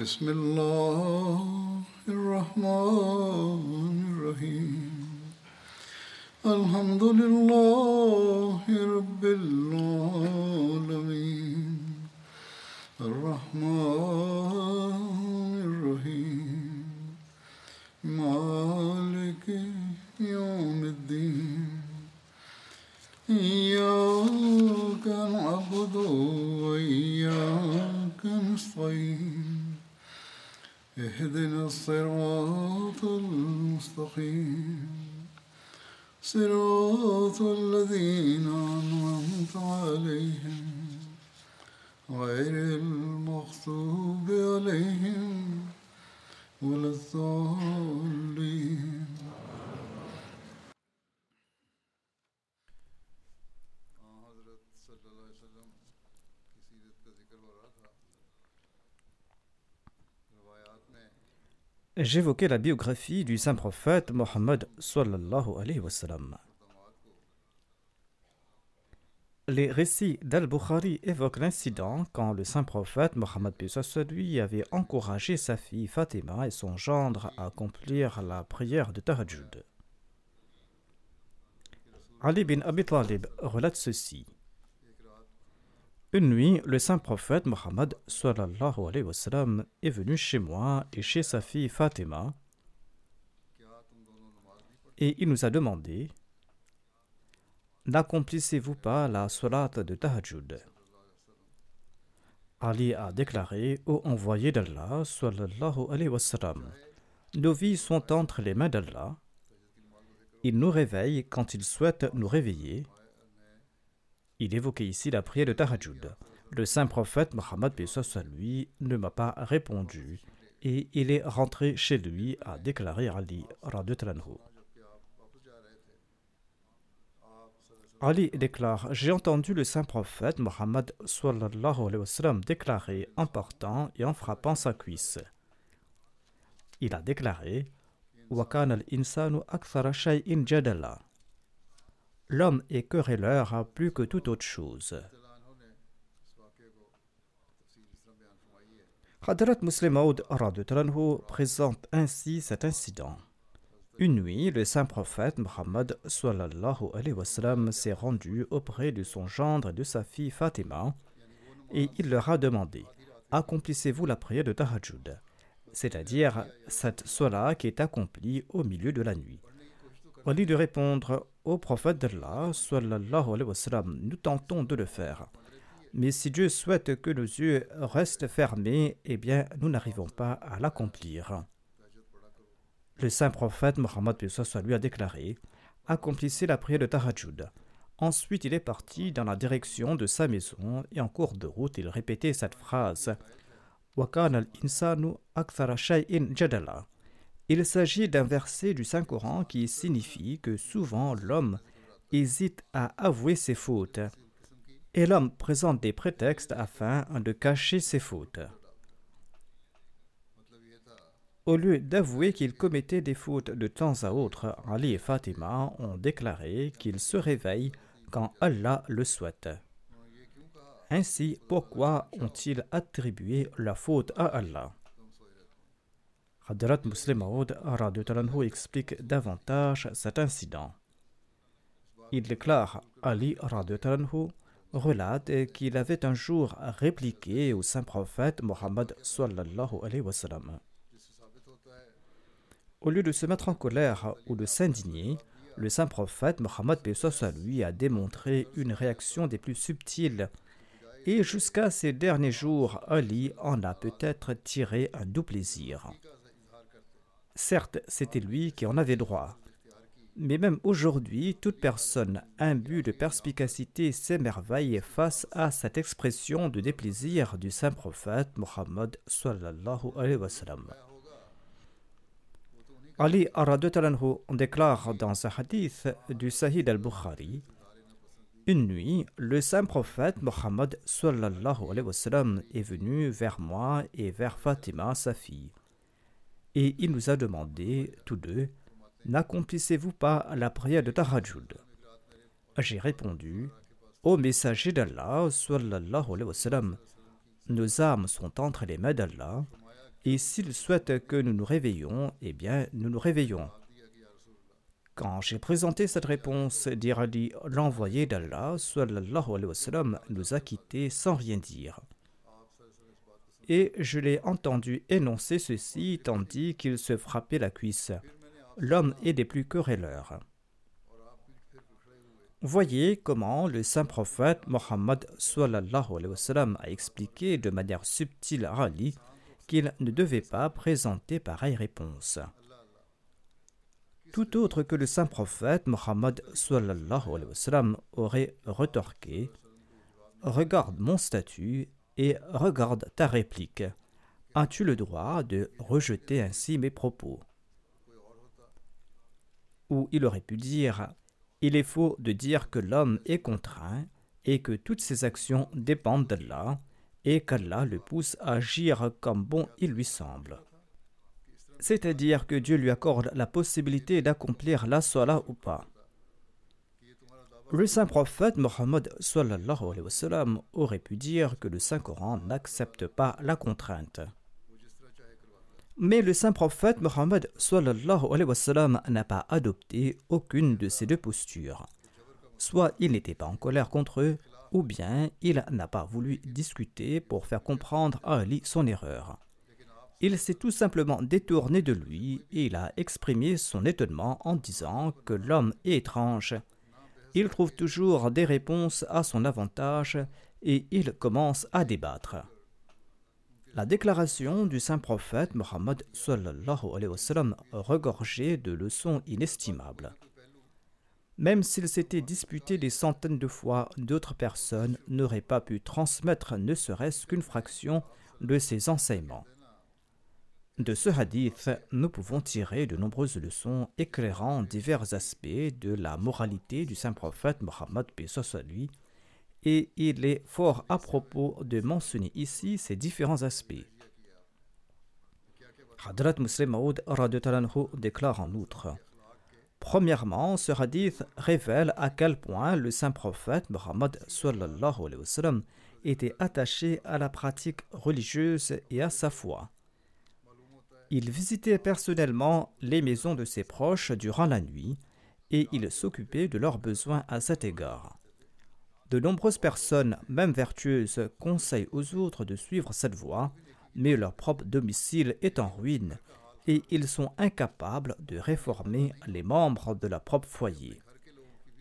بسم الله J'évoquais la biographie du saint prophète Mohammed sallallahu. Les récits d'Al-Bukhari évoquent l'incident quand le saint prophète Mohammed lui avait encouragé sa fille Fatima et son gendre à accomplir la prière de Tahajjud. Ali bin Abi Talib relate ceci. Une nuit, le saint prophète Mohammed est venu chez moi et chez sa fille Fatima et il nous a demandé N'accomplissez-vous pas la salat de Tahajjud? Ali a déclaré Ô envoyé d'Allah, nos vies sont entre les mains d'Allah. Il nous réveille quand il souhaite nous réveiller. Il évoquait ici la prière de Tahajjud. Le saint prophète Mohammed lui ne m'a pas répondu et il est rentré chez lui, a déclaré Ali radhiyallahu Ali déclare J'ai entendu le saint prophète Mohammed déclarer en partant et en frappant sa cuisse. Il a déclaré L'homme est querelleur plus que toute autre chose. Hadrat Muslim Maud présente ainsi cet incident. Une nuit, le saint prophète Muhammad s'est rendu auprès de son gendre et de sa fille Fatima et il leur a demandé Accomplissez-vous la prière de Tahajjud? C'est-à-dire cette sola qui est accomplie au milieu de la nuit. Au lieu de répondre au prophète d'Allah, nous tentons de le faire. Mais si Dieu souhaite que nos yeux restent fermés, eh bien, nous n'arrivons pas à l'accomplir. Le saint prophète Mohammed lui a déclaré Accomplissez la prière de Tahajjud. Ensuite, il est parti dans la direction de sa maison et en cours de route, il répétait cette phrase Il s'agit d'un verset du Saint-Coran qui signifie que souvent l'homme hésite à avouer ses fautes et l'homme présente des prétextes afin de cacher ses fautes. Au lieu d'avouer qu'ils commettaient des fautes de temps à autre, Ali et Fatima ont déclaré qu'ils se réveillent quand Allah le souhaite. Ainsi, pourquoi ont-ils attribué la faute à Allah? Hadrat Muslim Maud explique davantage cet incident. Il déclare Ali relate qu'il avait un jour répliqué au saint prophète Mohammed sallallahu alayhi wa sallam. Au lieu de se mettre en colère ou de s'indigner, le saint prophète Mohammed lui a démontré une réaction des plus subtiles. Et jusqu'à ces derniers jours, Ali en a peut-être tiré un doux plaisir. Certes, c'était lui qui en avait droit. Mais même aujourd'hui, toute personne imbue de perspicacité s'émerveille face à cette expression de déplaisir du saint prophète Mohammed sallallahu alayhi wa. Ali Aradalanhu déclare dans un hadith du Sahih al-Bukhari Une nuit, le saint prophète Mohammed est venu vers moi et vers Fatima, sa fille. Et il nous a demandé, tous deux, N'accomplissez-vous pas la prière de Tahajjud? J'ai répondu Ô messager d'Allah, sallallahu alayhi wa sallam, nos âmes sont entre les mains d'Allah, et s'il souhaite que nous nous réveillons, eh bien, nous nous réveillons. Quand j'ai présenté cette réponse, dit Ali, l'envoyé d'Allah, sallallahu alayhi wa nous a quittés sans rien dire. Et je l'ai entendu énoncer ceci tandis qu'il se frappait la cuisse l'homme est des plus querelleurs. Voyez comment le saint prophète Mohammed a expliqué de manière subtile à Ali qu'il ne devait pas présenter pareille réponse. Tout autre que le saint prophète Mohammed aurait retorqué Regarde mon statut et regarde ta réplique. As-tu le droit de rejeter ainsi mes propos? Ou il aurait pu dire Il est faux de dire que l'homme est contraint et que toutes ses actions dépendent d'Allah et qu'Allah le pousse à agir comme bon il lui semble. C'est-à-dire que Dieu lui accorde la possibilité d'accomplir la salat ou pas. Le saint prophète Mohammed aurait pu dire que le Saint-Coran n'accepte pas la contrainte. Mais le saint prophète Mohammed n'a pas adopté aucune de ces deux postures. Soit il n'était pas en colère contre eux, ou bien il n'a pas voulu discuter pour faire comprendre à Ali son erreur. Il s'est tout simplement détourné de lui et il a exprimé son étonnement en disant que l'homme est étrange. Il trouve toujours des réponses à son avantage et il commence à débattre. La déclaration du saint prophète Mohammed regorgeait de leçons inestimables. Même s'il s'était disputé des centaines de fois, d'autres personnes n'auraient pas pu transmettre ne serait-ce qu'une fraction de ses enseignements. De ce hadith, nous pouvons tirer de nombreuses leçons éclairant divers aspects de la moralité du saint prophète Mohammed lui et il est fort à propos de mentionner ici ces différents aspects. Hadrat Muslim Maud déclare en outre Premièrement, ce hadith révèle à quel point le saint prophète Muhammad était attaché à la pratique religieuse et à sa foi. Il visitait personnellement les maisons de ses proches durant la nuit et il s'occupait de leurs besoins à cet égard. De nombreuses personnes, même vertueuses, conseillent aux autres de suivre cette voie, mais leur propre domicile est en ruine et ils sont incapables de réformer les membres de leur propre foyer.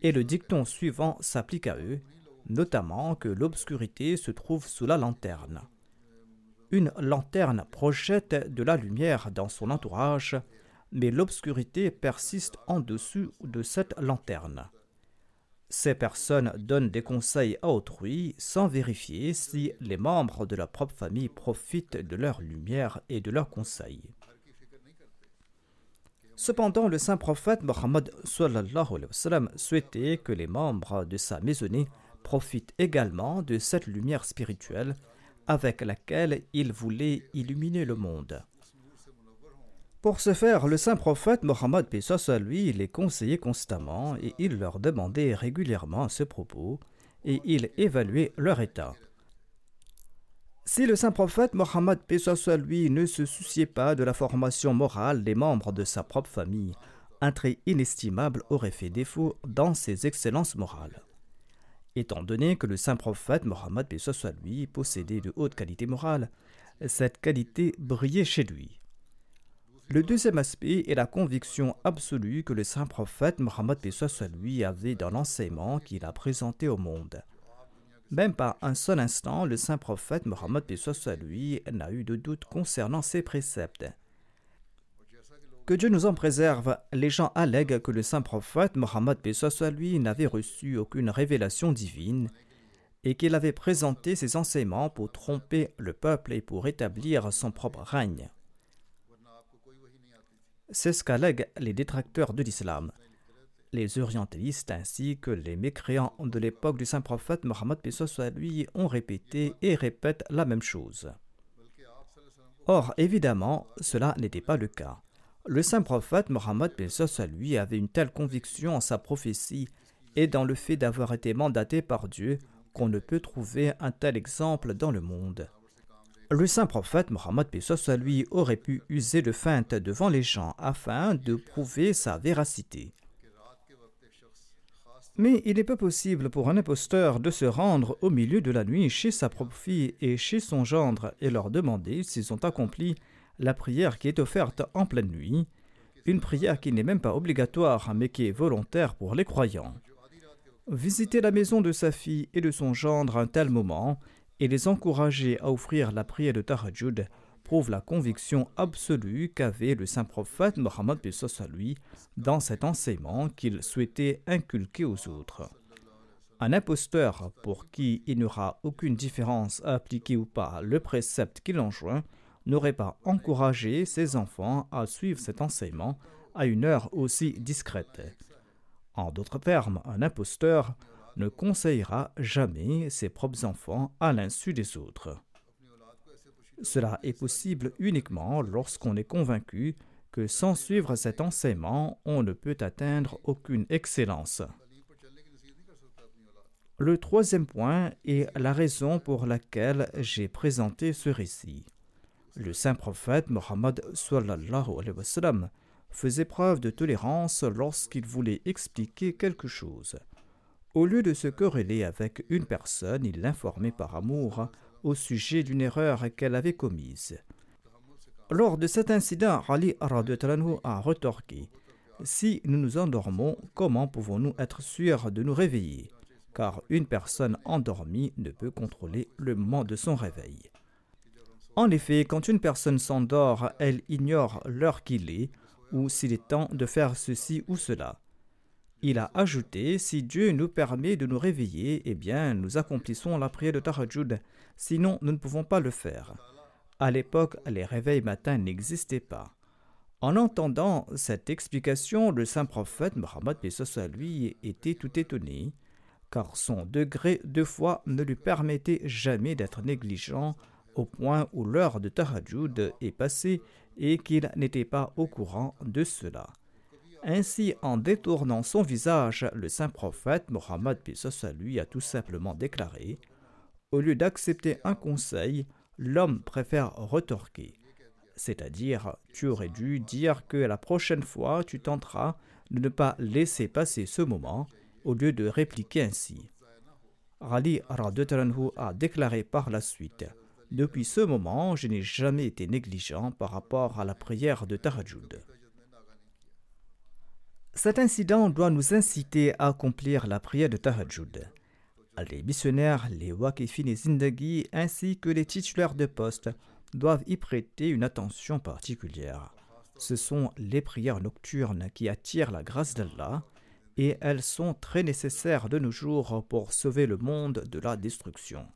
Et le dicton suivant s'applique à eux, notamment que l'obscurité se trouve sous la lanterne. Une lanterne projette de la lumière dans son entourage, mais l'obscurité persiste en dessous de cette lanterne. Ces personnes donnent des conseils à autrui sans vérifier si les membres de leur propre famille profitent de leur lumière et de leurs conseils. Cependant, le saint prophète Mohammed souhaitait que les membres de sa maisonnée profitent également de cette lumière spirituelle avec laquelle il voulait illuminer le monde. Pour ce faire, le saint prophète Mohammed à lui les conseillait constamment et il leur demandait régulièrement ce propos et il évaluait leur état. Si le saint prophète Mohammed à lui ne se souciait pas de la formation morale des membres de sa propre famille, un trait inestimable aurait fait défaut dans ses excellences morales. Étant donné que le saint prophète Mohammed lui possédait de hautes qualités morales, cette qualité brillait chez lui. Le deuxième aspect est la conviction absolue que le saint prophète Mohammed lui avait dans l'enseignement qu'il a présenté au monde. Même pas un seul instant, le saint prophète Mohammed lui n'a eu de doute concernant ses préceptes. Que Dieu nous en préserve, les gens allèguent que le saint prophète Mohammed soit lui n'avait reçu aucune révélation divine et qu'il avait présenté ses enseignements pour tromper le peuple et pour établir son propre règne. C'est ce qu'allèguent les détracteurs de l'islam. Les orientalistes ainsi que les mécréants de l'époque du saint prophète Mohammed soit lui ont répété et répètent la même chose. Or, évidemment, cela n'était pas le cas. Le saint prophète Mohammed lui avait une telle conviction en sa prophétie et dans le fait d'avoir été mandaté par Dieu qu'on ne peut trouver un tel exemple dans le monde. Le saint prophète Mohammed lui aurait pu user de feinte devant les gens afin de prouver sa véracité. Mais il n'est pas possible pour un imposteur de se rendre au milieu de la nuit chez sa propre fille et chez son gendre et leur demander s'ils ont accompli la prière qui est offerte en pleine nuit, une prière qui n'est même pas obligatoire mais qui est volontaire pour les croyants. Visiter la maison de sa fille et de son gendre à un tel moment et les encourager à offrir la prière de Tahajjud prouve la conviction absolue qu'avait le saint prophète Mohammed lui dans cet enseignement qu'il souhaitait inculquer aux autres. Un imposteur pour qui il n'y aura aucune différence à appliquer ou pas le précepte qu'il enjoint n'aurait pas encouragé ses enfants à suivre cet enseignement à une heure aussi discrète. En d'autres termes, un imposteur ne conseillera jamais ses propres enfants à l'insu des autres. Cela est possible uniquement lorsqu'on est convaincu que sans suivre cet enseignement, on ne peut atteindre aucune excellence. Le troisième point est la raison pour laquelle j'ai présenté ce récit. Le saint prophète Mohammed faisait preuve de tolérance lorsqu'il voulait expliquer quelque chose. Au lieu de se quereller avec une personne, il l'informait par amour au sujet d'une erreur qu'elle avait commise. Lors de cet incident, Ali a retorqué Si nous nous endormons, comment pouvons-nous être sûrs de nous réveiller? Car une personne endormie ne peut contrôler le moment de son réveil. En effet, quand une personne s'endort, elle ignore l'heure qu'il est ou s'il est temps de faire ceci ou cela. Il a ajouté Si Dieu nous permet de nous réveiller, eh bien, nous accomplissons la prière de Tahajjud, sinon nous ne pouvons pas le faire. À l'époque, les réveils matins n'existaient pas. En entendant cette explication, le saint prophète Mohammed lui était tout étonné, car son degré de foi ne lui permettait jamais d'être négligent au point où l'heure de Tahajjud est passée et qu'il n'était pas au courant de cela. Ainsi, en détournant son visage, le saint prophète Mohammed lui a tout simplement déclaré Au lieu d'accepter un conseil, l'homme préfère retorquer. C'est-à-dire, tu aurais dû dire que la prochaine fois tu tenteras de ne pas laisser passer ce moment au lieu de répliquer ainsi. Rali a déclaré par la suite depuis ce moment, je n'ai jamais été négligent par rapport à la prière de Tahajjud. Cet incident doit nous inciter à accomplir la prière de Tahajjud. Les missionnaires, les Wakifin et Zindagi, ainsi que les titulaires de poste, doivent y prêter une attention particulière. Ce sont les prières nocturnes qui attirent la grâce d'Allah et elles sont très nécessaires de nos jours pour sauver le monde de la destruction.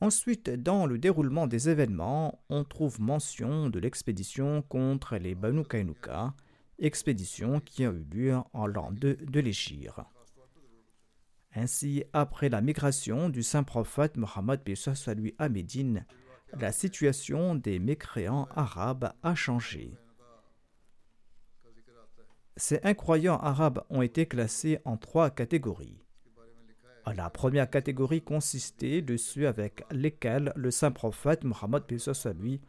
Ensuite, dans le déroulement des événements, on trouve mention de l'expédition contre les Banu Kainuka, expédition qui a eu lieu en l'an 2 de l'Égypte. Ainsi, après la migration du saint prophète Mohammed lui à la situation des mécréants arabes a changé. Ces incroyants arabes ont été classés en trois catégories. La première catégorie consistait de ceux avec lesquels le saint prophète Mohammed lui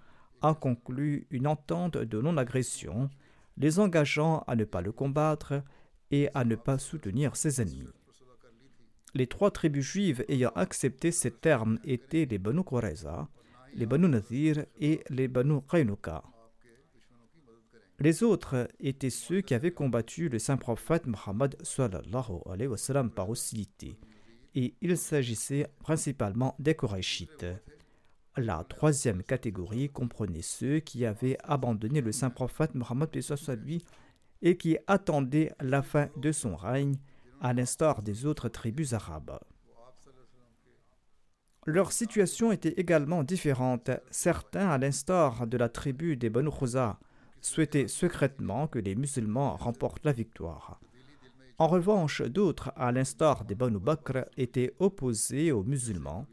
a conclu une entente de non-agression, les engageant à ne pas le combattre et à ne pas soutenir ses ennemis. Les trois tribus juives ayant accepté ces termes étaient les Banu Qurayza, les Banu Nadir et les Banu Qaynuka. Les autres étaient ceux qui avaient combattu le saint prophète Mohammed par hostilité et il s'agissait principalement des Korachites. La troisième catégorie comprenait ceux qui avaient abandonné le saint prophète Mohammed lui et qui attendaient la fin de son règne, à l'instar des autres tribus arabes. Leur situation était également différente. Certains, à l'instar de la tribu des Banu Khuza, souhaitaient secrètement que les musulmans remportent la victoire. En revanche, d'autres, à l'instar des Banu Bakr, étaient opposés aux musulmans.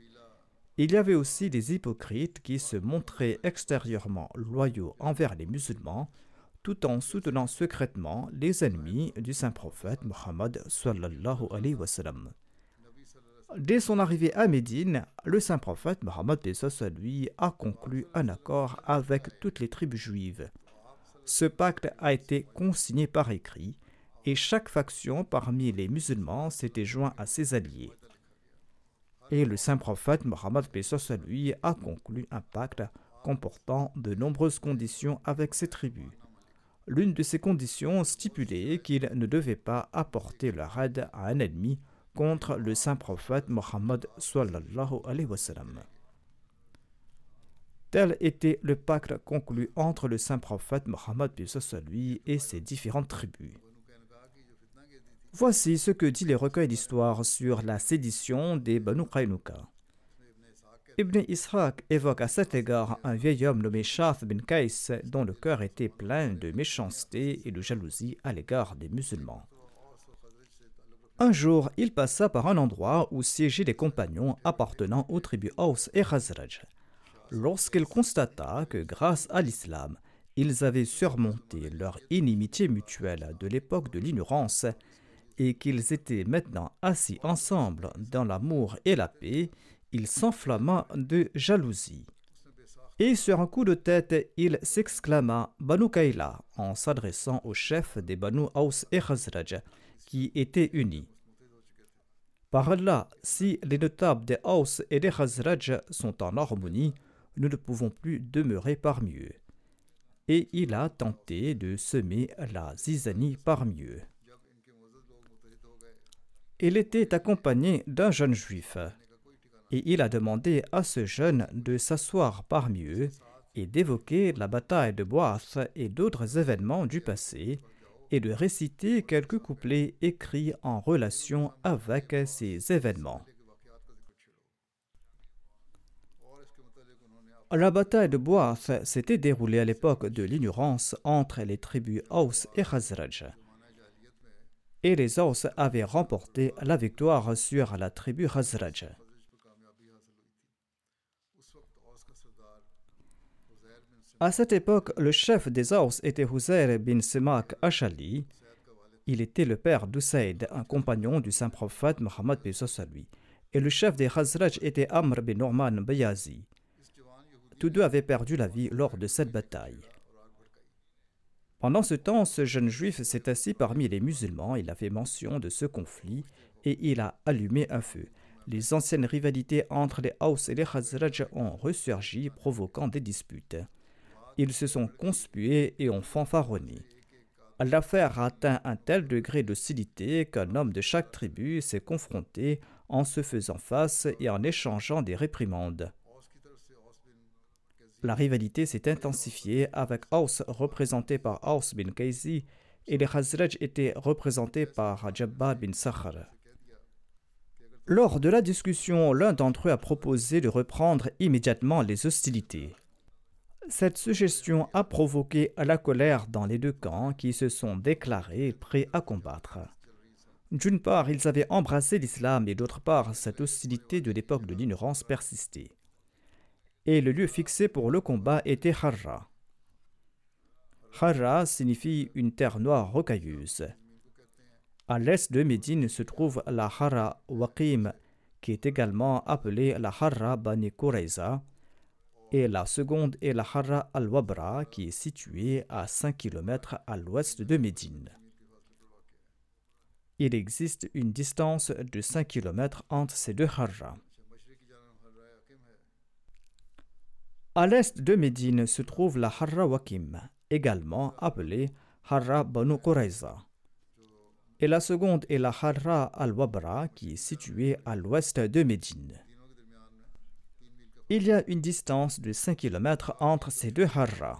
Il y avait aussi des hypocrites qui se montraient extérieurement loyaux envers les musulmans, tout en soutenant secrètement les ennemis du saint prophète sallam. Dès son arrivée à Médine, le saint prophète Mohammed lui a conclu un accord avec toutes les tribus juives. Ce pacte a été consigné par écrit et chaque faction parmi les musulmans s'était joint à ses alliés. Et le saint prophète Mohammed lui a conclu un pacte comportant de nombreuses conditions avec ses tribus. L'une de ces conditions stipulait qu'il ne devait pas apporter leur aide à un ennemi contre le saint prophète Mohammed. Tel était le pacte conclu entre le saint prophète Mohammed lui et ses différentes tribus. Voici ce que dit les recueils d'histoire sur la sédition des Banu Qaynuka. Ibn Ishaq évoque à cet égard un vieil homme nommé Shath bin Kais dont le cœur était plein de méchanceté et de jalousie à l'égard des musulmans. Un jour, il passa par un endroit où siégeaient des compagnons appartenant aux tribus Aus et Khazraj. Lorsqu'il constata que grâce à l'islam, ils avaient surmonté leur inimitié mutuelle de l'époque de l'ignorance et qu'ils étaient maintenant assis ensemble dans l'amour et la paix, il s'enflamma de jalousie. Et sur un coup de tête, il s'exclama Banu Kaila en s'adressant au chef des Banu Aus et Khazraj qui étaient unis. Par là, si les notables des Haus et des Khazraj sont en harmonie, nous ne pouvons plus demeurer parmi eux. Et il a tenté de semer la zizanie parmi eux. Il était accompagné d'un jeune juif, et il a demandé à ce jeune de s'asseoir parmi eux et d'évoquer la bataille de Boath et d'autres événements du passé, et de réciter quelques couplets écrits en relation avec ces événements. La bataille de Boath s'était déroulée à l'époque de l'ignorance entre les tribus Aus et Khazraj. Et les Aus avaient remporté la victoire sur la tribu Khazraj. À cette époque, le chef des Aus était Huzair bin Semak Ashali. Il était le père d'Usaid, un compagnon du saint prophète Muhammad lui. Et le chef des Khazraj était Amr bin Norman Bayazi. Tous deux avaient perdu la vie lors de cette bataille. Pendant ce temps, ce jeune juif s'est assis parmi les musulmans, il a fait mention de ce conflit et il a allumé un feu. Les anciennes rivalités entre les Aus et les Khazraj ont ressurgi, provoquant des disputes. Ils se sont conspués et ont fanfaronné. L'affaire a atteint un tel degré d'hostilité qu'un homme de chaque tribu s'est confronté en se faisant face et en échangeant des réprimandes. La rivalité s'est intensifiée avec Aus représenté par Aus bin Kayzi et les Khazraj étaient représentés par Jabbar bin Sakhar. Lors de la discussion, l'un d'entre eux a proposé de reprendre immédiatement les hostilités. Cette suggestion a provoqué la colère dans les deux camps qui se sont déclarés prêts à combattre. D'une part, ils avaient embrassé l'islam et d'autre part, cette hostilité de l'époque de l'ignorance persistait. Et le lieu fixé pour le combat était Harra. Harra signifie une terre noire rocailleuse. À l'est de Médine se trouve la Harra Waqim, qui est également appelée la Harra Bani Qurayza, et la seconde est la Harra al-Wabra qui est située à 5 km à l'ouest de Médine. Il existe une distance de 5 km entre ces deux Harras. À l'est de Médine se trouve la Harra Wakim, également appelée Harra Banu Qurayza. Et la seconde est la Harra al-Wabra qui est située à l'ouest de Médine. Il y a une distance de 5 km entre ces deux haras.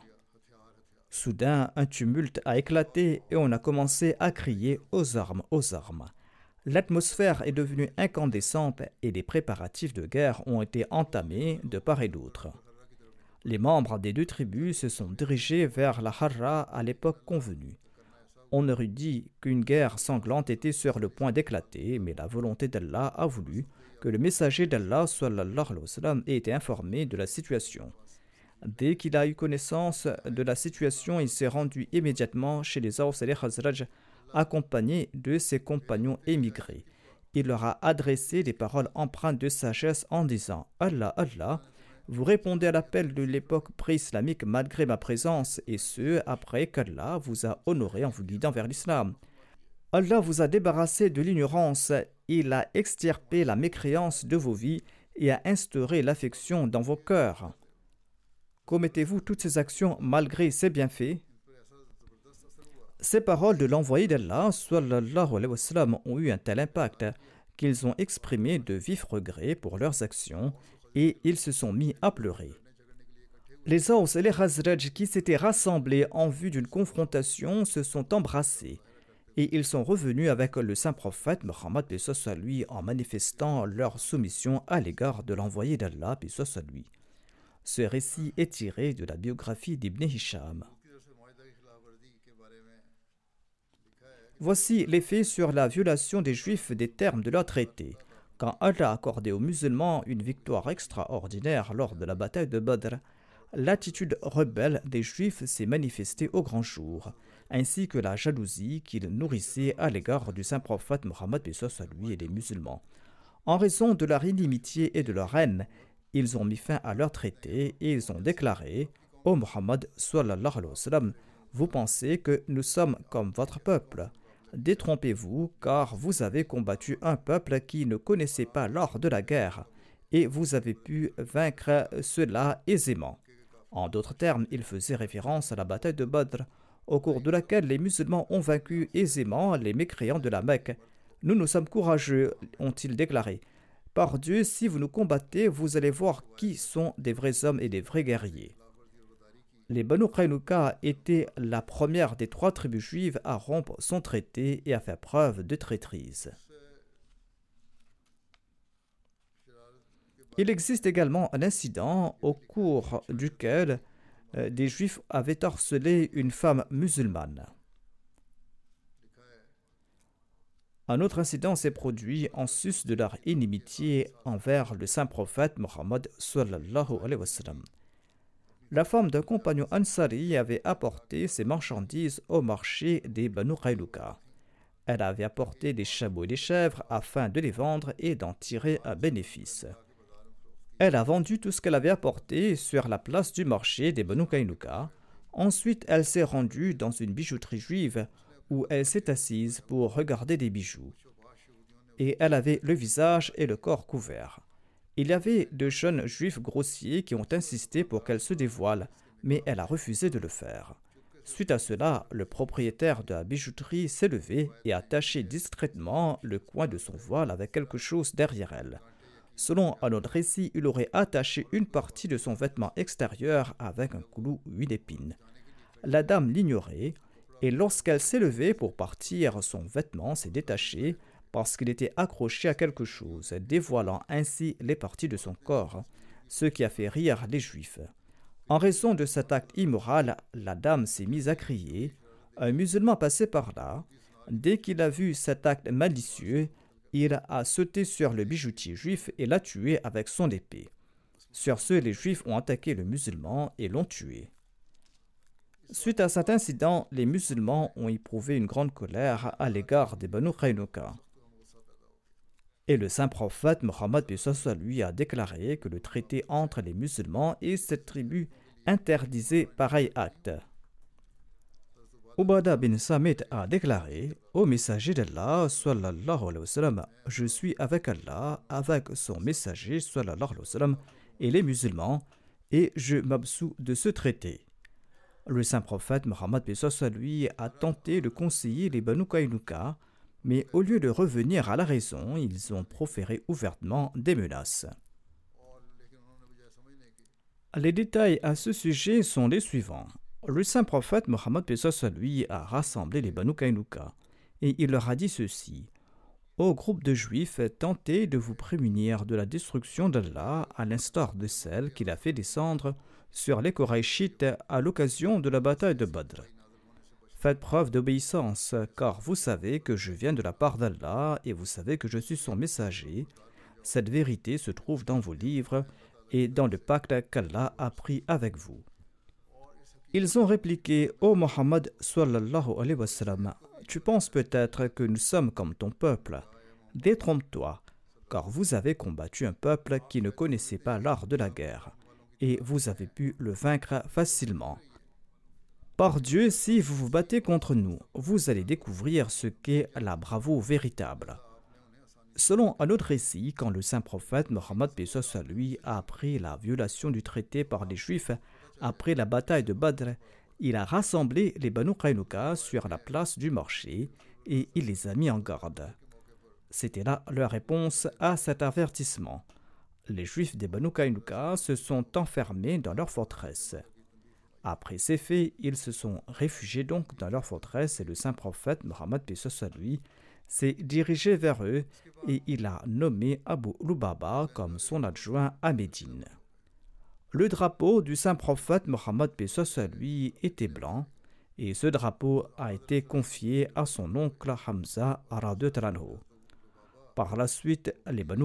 Soudain, un tumulte a éclaté et on a commencé à crier aux armes, aux armes. L'atmosphère est devenue incandescente et les préparatifs de guerre ont été entamés de part et d'autre. Les membres des deux tribus se sont dirigés vers la Harra à l'époque convenue. On aurait dit qu'une guerre sanglante était sur le point d'éclater, mais la volonté d'Allah a voulu que le messager d'Allah ait été informé de la situation. Dès qu'il a eu connaissance de la situation, il s'est rendu immédiatement chez les Aws et les Khazraj, accompagné de ses compagnons émigrés. Il leur a adressé des paroles empreintes de sagesse en disant Allah, Allah, vous répondez à l'appel de l'époque pré-islamique malgré ma présence, et ce, après qu'Allah vous a honoré en vous guidant vers l'islam. Allah vous a débarrassé de l'ignorance, il a extirpé la mécréance de vos vies et a instauré l'affection dans vos cœurs. Commettez-vous toutes ces actions malgré ces bienfaits? Ces paroles de l'envoyé d'Allah ont eu un tel impact qu'ils ont exprimé de vifs regrets pour leurs actions et ils se sont mis à pleurer. Les Aws et les Khazraj qui s'étaient rassemblés en vue d'une confrontation se sont embrassés et ils sont revenus avec le saint prophète Mohammed en manifestant leur soumission à l'égard de l'envoyé d'Allah lui. Ce récit est tiré de la biographie d'Ibn Hisham. Voici l'effet sur la violation des Juifs des termes de leur traité. Quand Allah a accordé aux musulmans une victoire extraordinaire lors de la bataille de Badr, l'attitude rebelle des Juifs s'est manifestée au grand jour, ainsi que la jalousie qu'ils nourrissaient à l'égard du saint prophète Mohammed à lui et des musulmans. En raison de leur inimitié et de leur haine, ils ont mis fin à leur traité et ils ont déclaré Ô Muhammad, vous pensez que nous sommes comme votre peuple. Détrompez-vous, car vous avez combattu un peuple qui ne connaissait pas l'art de la guerre, et vous avez pu vaincre cela aisément. En d'autres termes, il faisait référence à la bataille de Badr, au cours de laquelle les musulmans ont vaincu aisément les mécréants de la Mecque. Nous, nous sommes courageux, ont-ils déclaré. Par Dieu, si vous nous combattez, vous allez voir qui sont des vrais hommes et des vrais guerriers. Les Banu Qaynuka étaient la première des trois tribus juives à rompre son traité et à faire preuve de traîtrise. Il existe également un incident au cours duquel euh, des juifs avaient harcelé une femme musulmane. Un autre incident s'est produit en sus de leur inimitié envers le saint prophète Mohammed La femme d'un compagnon Ansari avait apporté ses marchandises au marché des Banu. Elle avait apporté des chameaux et des chèvres afin de les vendre et d'en tirer un bénéfice. Elle a vendu tout ce qu'elle avait apporté sur la place du marché des Banu. Ensuite, elle s'est rendue dans une bijouterie juive où elle s'est assise pour regarder des bijoux. Et elle avait le visage et le corps couverts. Il y avait de jeunes juifs grossiers qui ont insisté pour qu'elle se dévoile, mais elle a refusé de le faire. Suite à cela, le propriétaire de la bijouterie s'est levé et a attaché discrètement le coin de son voile avec quelque chose derrière elle. Selon un autre récit, il aurait attaché une partie de son vêtement extérieur avec un clou ou une épine. La dame l'ignorait, et lorsqu'elle s'est levée pour partir, son vêtement s'est détaché parce qu'il était accroché à quelque chose, dévoilant ainsi les parties de son corps, ce qui a fait rire les Juifs. En raison de cet acte immoral, la dame s'est mise à crier. Un musulman passé par là, dès qu'il a vu cet acte malicieux, il a sauté sur le bijoutier juif et l'a tué avec son épée. Sur ce, les Juifs ont attaqué le musulman et l'ont tué. Suite à cet incident, les musulmans ont éprouvé une grande colère à l'égard des Banu. Et le saint prophète Mohammed lui a déclaré que le traité entre les musulmans et cette tribu interdisait pareil acte. Ubada bin Samit a déclaré Au messager d'Allah, je suis avec Allah, avec son messager, et les musulmans, et je m'absous de ce traité. Le saint prophète Mohammed lui a tenté de conseiller les Banu Kainuka, mais au lieu de revenir à la raison, ils ont proféré ouvertement des menaces. Les détails à ce sujet sont les suivants. Le saint prophète Mohammed lui a rassemblé les Banu Kainuka et il leur a dit ceci Ô groupe de juifs, tentez de vous prémunir de la destruction d'Allah à l'instar de celle qu'il a fait descendre sur les Koraïchites à l'occasion de la bataille de Badr. Faites preuve d'obéissance, car vous savez que je viens de la part d'Allah et vous savez que je suis son messager. Cette vérité se trouve dans vos livres et dans le pacte qu'Allah a pris avec vous. Ils ont répliqué Ô Mohammed wa sallam, tu penses peut-être que nous sommes comme ton peuple. Détrompe-toi, car vous avez combattu un peuple qui ne connaissait pas l'art de la guerre, et vous avez pu le vaincre facilement. Par Dieu, si vous vous battez contre nous, vous allez découvrir ce qu'est la bravoure véritable. Selon un autre récit, quand le saint prophète Mohammed à lui a appris la violation du traité par les Juifs après la bataille de Badr, il a rassemblé les Banu Qaynuka sur la place du marché et il les a mis en garde. C'était là leur réponse à cet avertissement. Les Juifs des Banu Qaynuka se sont enfermés dans leur forteresse. Après ces faits, ils se sont réfugiés donc dans leur forteresse et le saint prophète Mohammed lui s'est dirigé vers eux et il a nommé Abu Lubaba comme son adjoint à Médine. Le drapeau du saint prophète Mohammed lui était blanc et ce drapeau a été confié à son oncle Hamza Talanho. Par la suite, les Banu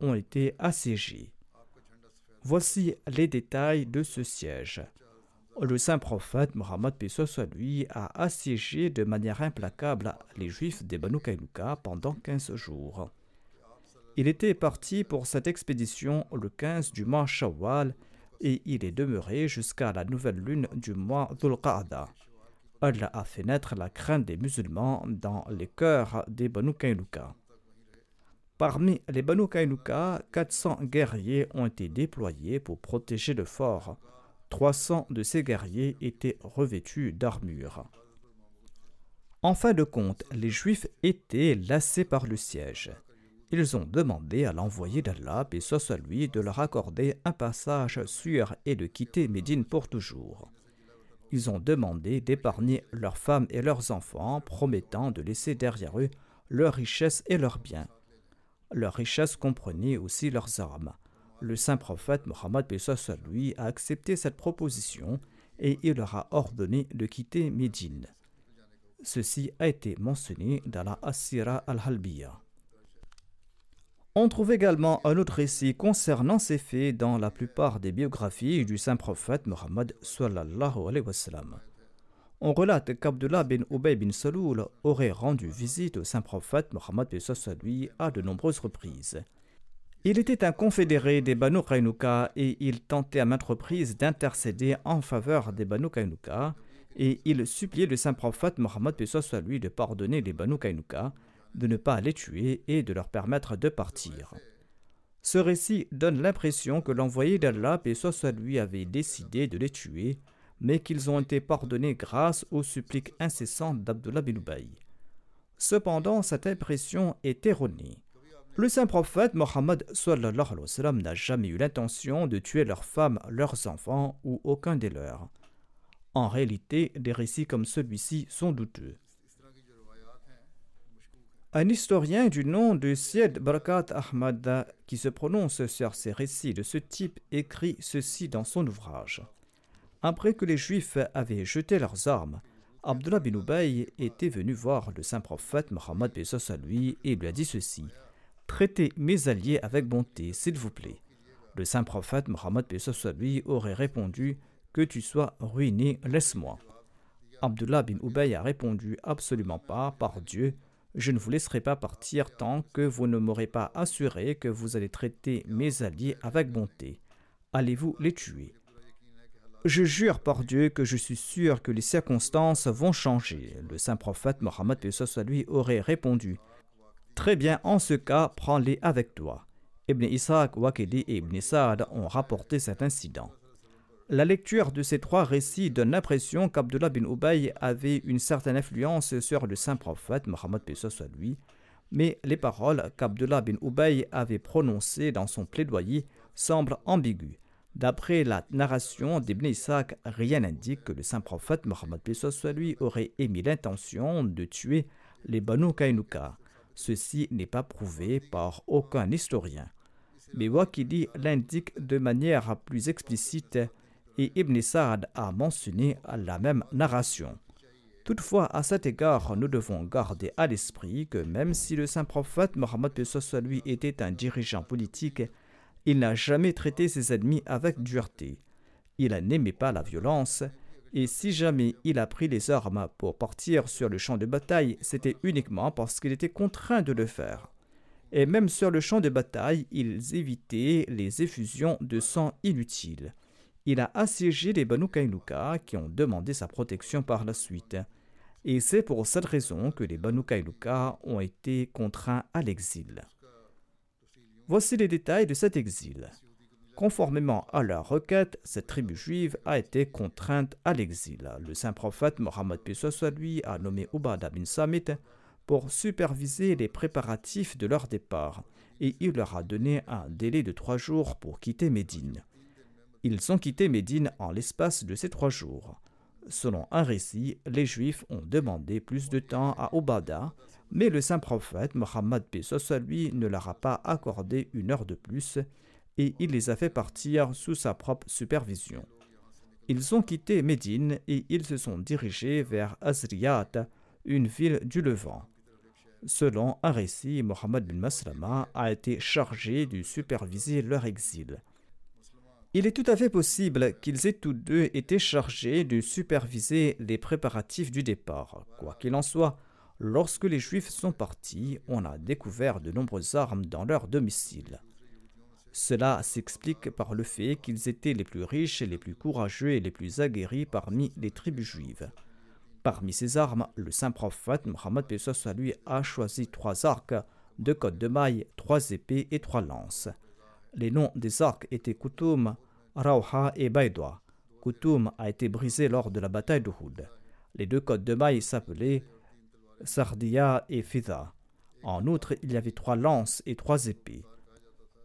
ont été assiégés. Voici les détails de ce siège le saint prophète Mohammed lui a assiégé de manière implacable les juifs des Banu pendant 15 jours. Il était parti pour cette expédition le 15 du mois Shawwal et il est demeuré jusqu'à la nouvelle lune du mois Dhul Qa'da. Allah a fait naître la crainte des musulmans dans les cœurs des Banu Kainuka. Parmi les Banu Kainuka, 400 guerriers ont été déployés pour protéger le fort. 300 de ces guerriers étaient revêtus d'armure. En fin de compte, les Juifs étaient lassés par le siège. Ils ont demandé à l'envoyé d'Allah, et soit lui, de leur accorder un passage sûr et de quitter Médine pour toujours. Ils ont demandé d'épargner leurs femmes et leurs enfants, promettant de laisser derrière eux leurs richesses et leurs biens. Leurs richesses comprenaient aussi leurs armes le saint prophète Mohammed lui a accepté cette proposition et il leur a ordonné de quitter Médine. Ceci a été mentionné dans la Asira al-Halbiya. On trouve également un autre récit concernant ces faits dans la plupart des biographies du saint prophète Mohammed On relate qu'Abdullah bin Ubay bin Saloul aurait rendu visite au saint prophète Mohammed lui à de nombreuses reprises. Il était un confédéré des Banu Kainuka et il tentait à maintes reprises d'intercéder en faveur des Banu Kainuka et il suppliait le saint prophète Mohammed soit lui de pardonner les Banu Kainuka, de ne pas les tuer et de leur permettre de partir. Ce récit donne l'impression que l'envoyé d'Allah, soit lui, avait décidé de les tuer, mais qu'ils ont été pardonnés grâce aux suppliques incessantes d'Abdullah bin. Cependant, cette impression est erronée. Le saint prophète Mohammed n'a jamais eu l'intention de tuer leurs femmes, leurs enfants ou aucun des leurs. En réalité, des récits comme celui-ci sont douteux. Un historien du nom de Syed Barakat Ahmad, qui se prononce sur ces récits de ce type, écrit ceci dans son ouvrage. Après que les Juifs avaient jeté leurs armes, Abdullah bin Ubay était venu voir le saint prophète Mohammed lui et lui a dit ceci. Traitez mes alliés avec bonté, s'il vous plaît. Le saint prophète Mohammed lui aurait répondu Que tu sois ruiné, laisse-moi. Abdullah bin Ubay a répondu Absolument pas, par Dieu, je ne vous laisserai pas partir tant que vous ne m'aurez pas assuré que vous allez traiter mes alliés avec bonté. Allez-vous les tuer? Je jure par Dieu que je suis sûr que les circonstances vont changer. Le saint prophète Mohammed lui aurait répondu Très bien, en ce cas, prends-les avec toi. Ibn Ishaq, Waqidi et Ibn Sa'ad ont rapporté cet incident. La lecture de ces trois récits donne l'impression qu'Abdullah bin Ubay avait une certaine influence sur le saint prophète Mohammed soit lui, mais les paroles qu'Abdullah bin Ubay avait prononcées dans son plaidoyer semblent ambiguës. D'après la narration d'Ibn Isaac, rien n'indique que le saint prophète Mohammed soit lui aurait émis l'intention de tuer les Banu Kainuka. Ceci n'est pas prouvé par aucun historien. Mais Wakili l'indique de manière plus explicite et Ibn Sa'ad a mentionné la même narration. Toutefois, à cet égard, nous devons garder à l'esprit que même si le saint prophète Mohammed lui était un dirigeant politique, il n'a jamais traité ses ennemis avec dureté. Il n'aimait pas la violence, et si jamais il a pris les armes pour partir sur le champ de bataille, c'était uniquement parce qu'il était contraint de le faire. Et même sur le champ de bataille, ils évitaient les effusions de sang inutiles il a assiégé les Banu qui ont demandé sa protection par la suite. Et c'est pour cette raison que les Banu Kainuka ont été contraints à l'exil. Voici les détails de cet exil. Conformément à leur requête, cette tribu juive a été contrainte à l'exil. Le saint prophète Mohammed soit lui a nommé Ubada bin Samit pour superviser les préparatifs de leur départ et il leur a donné un délai de trois jours pour quitter Médine. Ils ont quitté Médine en l'espace de ces trois jours. Selon un récit, les Juifs ont demandé plus de temps à Obada, mais le saint prophète Mohammed lui ne leur a pas accordé une heure de plus et il les a fait partir sous sa propre supervision. Ils ont quitté Médine et ils se sont dirigés vers Azriyat, une ville du Levant. Selon un récit, Mohammed bin Maslama a été chargé de superviser leur exil. Il est tout à fait possible qu'ils aient tous deux été chargés de superviser les préparatifs du départ. Quoi qu'il en soit, lorsque les Juifs sont partis, on a découvert de nombreuses armes dans leur domicile. Cela s'explique par le fait qu'ils étaient les plus riches, les plus courageux et les plus aguerris parmi les tribus juives. Parmi ces armes, le saint prophète Mohammed lui a choisi trois arcs, deux côtes de mailles, trois épées et trois lances. Les noms des arcs étaient Koutoum, Rauha et Baïdoua. Koutoum a été brisé lors de la bataille d'Uhud. Les deux côtes de mailles s'appelaient Sardia et Fida. En outre, il y avait trois lances et trois épées.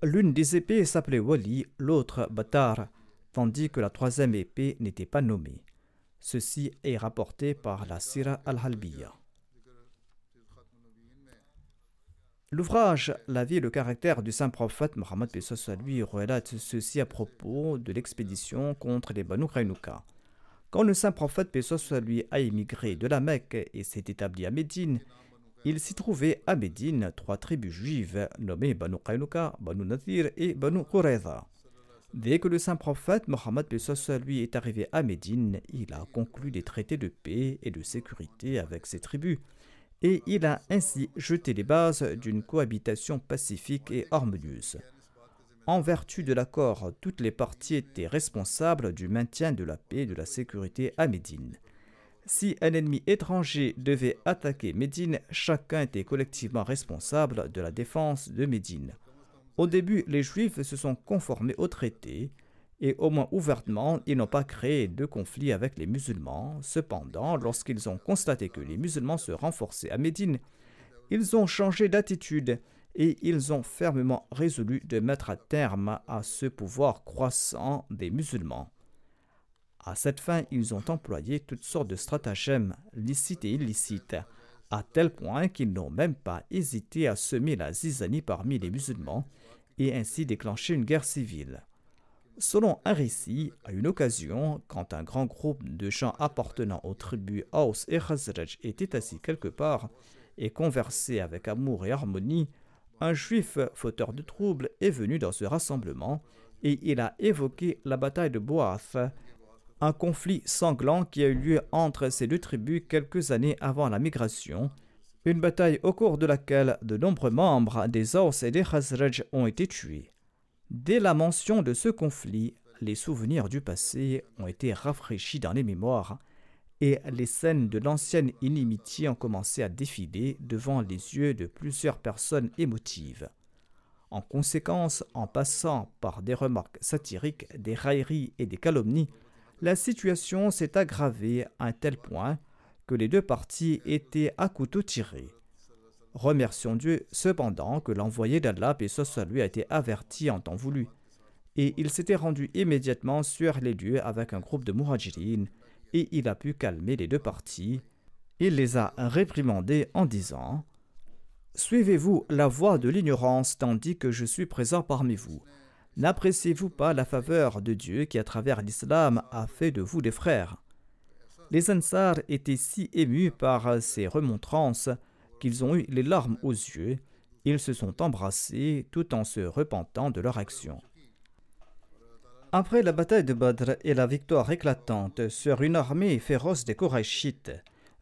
L'une des épées s'appelait Wali, l'autre Batar, tandis que la troisième épée n'était pas nommée. Ceci est rapporté par la Sira al-Halbiya. L'ouvrage La vie et le caractère du saint prophète Mohammed lui relate ceci à propos de l'expédition contre les Banu. Quand le saint prophète lui a émigré de la Mecque et s'est établi à Médine, il s'y trouvait à Médine trois tribus juives nommées Banu Kainuka, Banu Nathir et Banu Qurayza. Dès que le saint prophète Mohammed lui est arrivé à Médine, il a conclu des traités de paix et de sécurité avec ces tribus et il a ainsi jeté les bases d'une cohabitation pacifique et harmonieuse. En vertu de l'accord, toutes les parties étaient responsables du maintien de la paix et de la sécurité à Médine. Si un ennemi étranger devait attaquer Médine, chacun était collectivement responsable de la défense de Médine. Au début, les Juifs se sont conformés au traité, et au moins ouvertement, ils n'ont pas créé de conflit avec les musulmans. Cependant, lorsqu'ils ont constaté que les musulmans se renforçaient à Médine, ils ont changé d'attitude et ils ont fermement résolu de mettre à terme à ce pouvoir croissant des musulmans. À cette fin, ils ont employé toutes sortes de stratagèmes, licites et illicites, à tel point qu'ils n'ont même pas hésité à semer la zizanie parmi les musulmans et ainsi déclencher une guerre civile. Selon un récit, à une occasion, quand un grand groupe de gens appartenant aux tribus Aus et Khazraj était assis quelque part et conversait avec amour et harmonie, un juif fauteur de troubles est venu dans ce rassemblement et il a évoqué la bataille de Boath, un conflit sanglant qui a eu lieu entre ces deux tribus quelques années avant la migration, une bataille au cours de laquelle de nombreux membres des Aus et des Khazraj ont été tués. Dès la mention de ce conflit, les souvenirs du passé ont été rafraîchis dans les mémoires et les scènes de l'ancienne inimitié ont commencé à défiler devant les yeux de plusieurs personnes émotives. En conséquence, en passant par des remarques satiriques, des railleries et des calomnies, la situation s'est aggravée à un tel point que les deux parties étaient à couteau tiré. Remercions Dieu cependant que l'envoyé d'Allah, et lui, a été averti en temps voulu. et il s'était rendu immédiatement sur les lieux avec un groupe de muhajirin et il a pu calmer les deux parties. Il les a réprimandés en disant Suivez-vous la voie de l'ignorance tandis que je suis présent parmi vous N'appréciez-vous pas la faveur de Dieu qui, à travers l'islam, a fait de vous des frères? Les Ansars étaient si émus par ces remontrances qu'ils ont eu les larmes aux yeux. Ils se sont embrassés tout en se repentant de leur action. Après la bataille de Badr et la victoire éclatante sur une armée féroce des Korachites,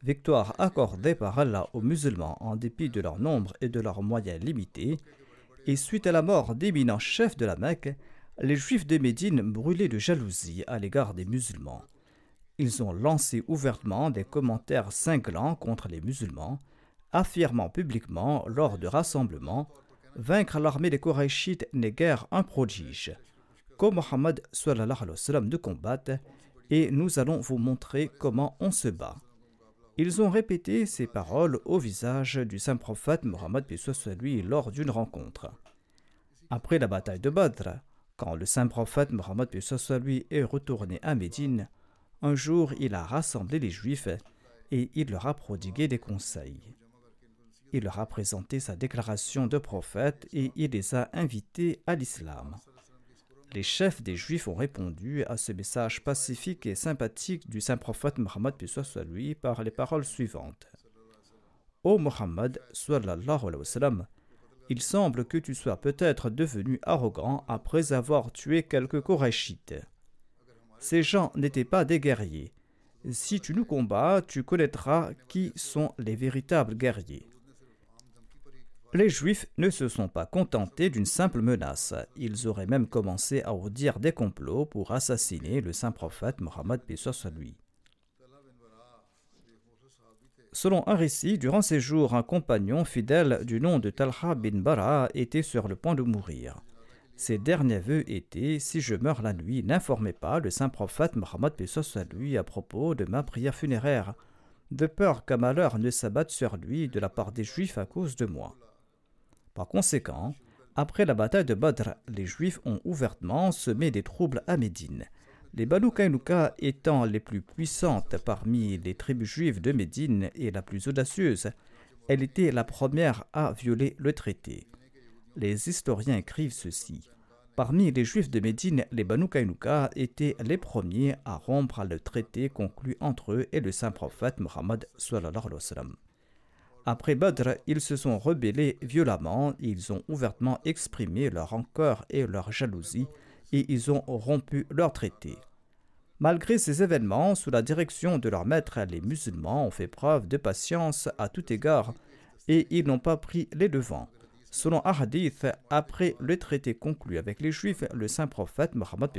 victoire accordée par Allah aux musulmans en dépit de leur nombre et de leurs moyens limités, et suite à la mort d'éminents chefs de la Mecque, les Juifs de Médine brûlaient de jalousie à l'égard des musulmans. Ils ont lancé ouvertement des commentaires cinglants contre les musulmans, affirmant publiquement lors de rassemblements Vaincre l'armée des Korachites n'est guère un prodige qu'au Mohammed de combattre et nous allons vous montrer comment on se bat. Ils ont répété ces paroles au visage du saint prophète Mohammed lui lors d'une rencontre. Après la bataille de Badr, quand le saint prophète Mohammed lui est retourné à Médine, un jour il a rassemblé les Juifs et il leur a prodigué des conseils. Il leur a présenté sa déclaration de prophète et il les a invités à l'islam. Les chefs des Juifs ont répondu à ce message pacifique et sympathique du saint prophète Mohammed lui par les paroles suivantes. Ô Mohammed, il semble que tu sois peut-être devenu arrogant après avoir tué quelques Korachites. Ces gens n'étaient pas des guerriers. Si tu nous combats, tu connaîtras qui sont les véritables guerriers. Les Juifs ne se sont pas contentés d'une simple menace. Ils auraient même commencé à ourdir des complots pour assassiner le saint prophète Mohammed. Selon un récit, durant ces jours, un compagnon fidèle du nom de Talha bin Bara était sur le point de mourir. Ses derniers vœux étaient Si je meurs la nuit, n'informez pas le saint prophète Mohammed lui à propos de ma prière funéraire, de peur qu'un malheur ne s'abatte sur lui de la part des Juifs à cause de moi. Par conséquent, après la bataille de Badr, les Juifs ont ouvertement semé des troubles à Médine. Les Banu Kainuka étant les plus puissantes parmi les tribus juives de Médine et la plus audacieuse, elle était la première à violer le traité. Les historiens écrivent ceci. Parmi les Juifs de Médine, les Banu Kainuka étaient les premiers à rompre le traité conclu entre eux et le saint prophète Muhammad wa après Badr, ils se sont rebellés violemment, ils ont ouvertement exprimé leur rancœur et leur jalousie, et ils ont rompu leur traité. Malgré ces événements, sous la direction de leur maître, les musulmans ont fait preuve de patience à tout égard, et ils n'ont pas pris les devants. Selon Ahadith, après le traité conclu avec les Juifs, le saint prophète Mohammed